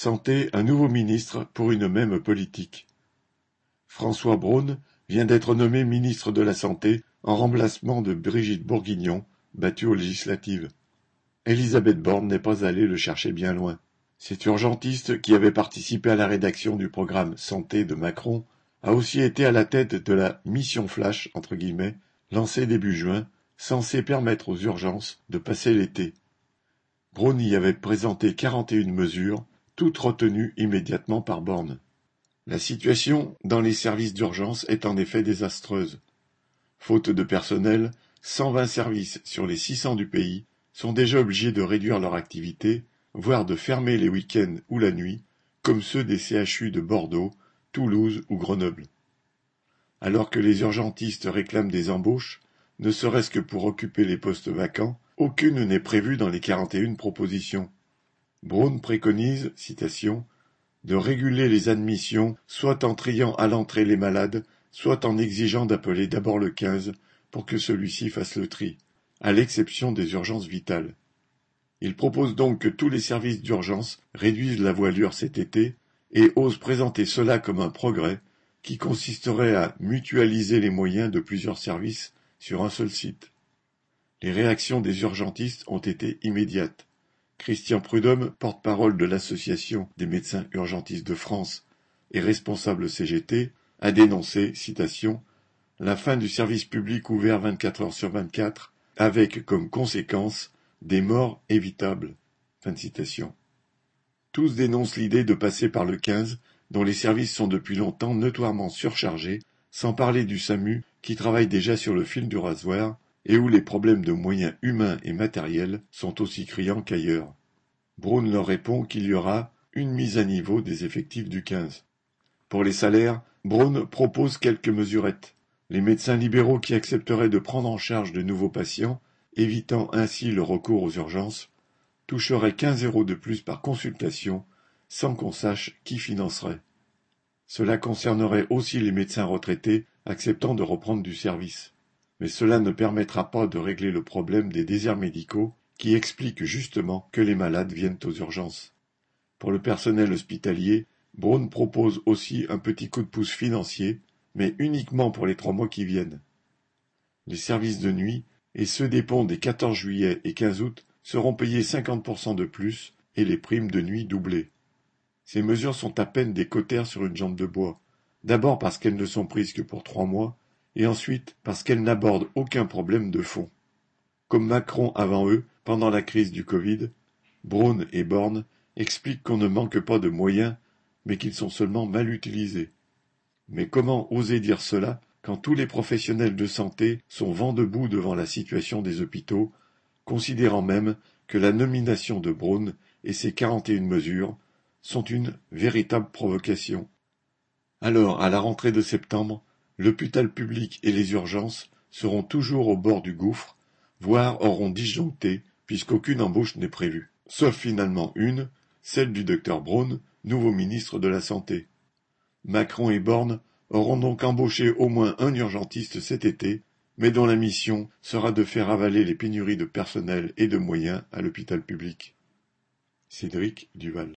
Santé un nouveau ministre pour une même politique. François Braun vient d'être nommé ministre de la Santé en remplacement de Brigitte Bourguignon, battue aux législatives. Elisabeth Borne n'est pas allée le chercher bien loin. Cet urgentiste, qui avait participé à la rédaction du programme Santé de Macron, a aussi été à la tête de la mission flash, entre guillemets, lancée début juin, censée permettre aux urgences de passer l'été. Braun y avait présenté quarante et une mesures, toutes retenues immédiatement par Borne. La situation dans les services d'urgence est en effet désastreuse. Faute de personnel, 120 services sur les 600 du pays sont déjà obligés de réduire leur activité, voire de fermer les week-ends ou la nuit, comme ceux des CHU de Bordeaux, Toulouse ou Grenoble. Alors que les urgentistes réclament des embauches, ne serait-ce que pour occuper les postes vacants, aucune n'est prévue dans les 41 propositions. Braun préconise, citation, de réguler les admissions, soit en triant à l'entrée les malades, soit en exigeant d'appeler d'abord le 15 pour que celui-ci fasse le tri, à l'exception des urgences vitales. Il propose donc que tous les services d'urgence réduisent la voilure cet été et ose présenter cela comme un progrès qui consisterait à mutualiser les moyens de plusieurs services sur un seul site. Les réactions des urgentistes ont été immédiates. Christian Prudhomme, porte-parole de l'Association des médecins urgentistes de France et responsable CGT, a dénoncé, citation, la fin du service public ouvert 24 heures sur 24 avec comme conséquence des morts évitables. Tous dénoncent l'idée de passer par le 15 dont les services sont depuis longtemps notoirement surchargés, sans parler du SAMU qui travaille déjà sur le fil du rasoir et où les problèmes de moyens humains et matériels sont aussi criants qu'ailleurs. Braun leur répond qu'il y aura une mise à niveau des effectifs du 15. Pour les salaires, Braun propose quelques mesurettes. Les médecins libéraux qui accepteraient de prendre en charge de nouveaux patients, évitant ainsi le recours aux urgences, toucheraient 15 euros de plus par consultation, sans qu'on sache qui financerait. Cela concernerait aussi les médecins retraités acceptant de reprendre du service mais cela ne permettra pas de régler le problème des déserts médicaux qui explique justement que les malades viennent aux urgences. Pour le personnel hospitalier, Braun propose aussi un petit coup de pouce financier, mais uniquement pour les trois mois qui viennent. Les services de nuit et ceux des ponts des 14 juillet et 15 août seront payés 50% de plus et les primes de nuit doublées. Ces mesures sont à peine des cotères sur une jambe de bois, d'abord parce qu'elles ne sont prises que pour trois mois, et ensuite parce qu'elles n'abordent aucun problème de fond. Comme Macron avant eux, pendant la crise du Covid, Braun et Borne expliquent qu'on ne manque pas de moyens, mais qu'ils sont seulement mal utilisés. Mais comment oser dire cela quand tous les professionnels de santé sont vent debout devant la situation des hôpitaux, considérant même que la nomination de Braun et ses quarante et une mesures sont une véritable provocation? Alors, à la rentrée de septembre, L'hôpital public et les urgences seront toujours au bord du gouffre, voire auront disjoncté, puisqu'aucune embauche n'est prévue. Sauf finalement une, celle du docteur Braun, nouveau ministre de la Santé. Macron et Borne auront donc embauché au moins un urgentiste cet été, mais dont la mission sera de faire avaler les pénuries de personnel et de moyens à l'hôpital public. Cédric Duval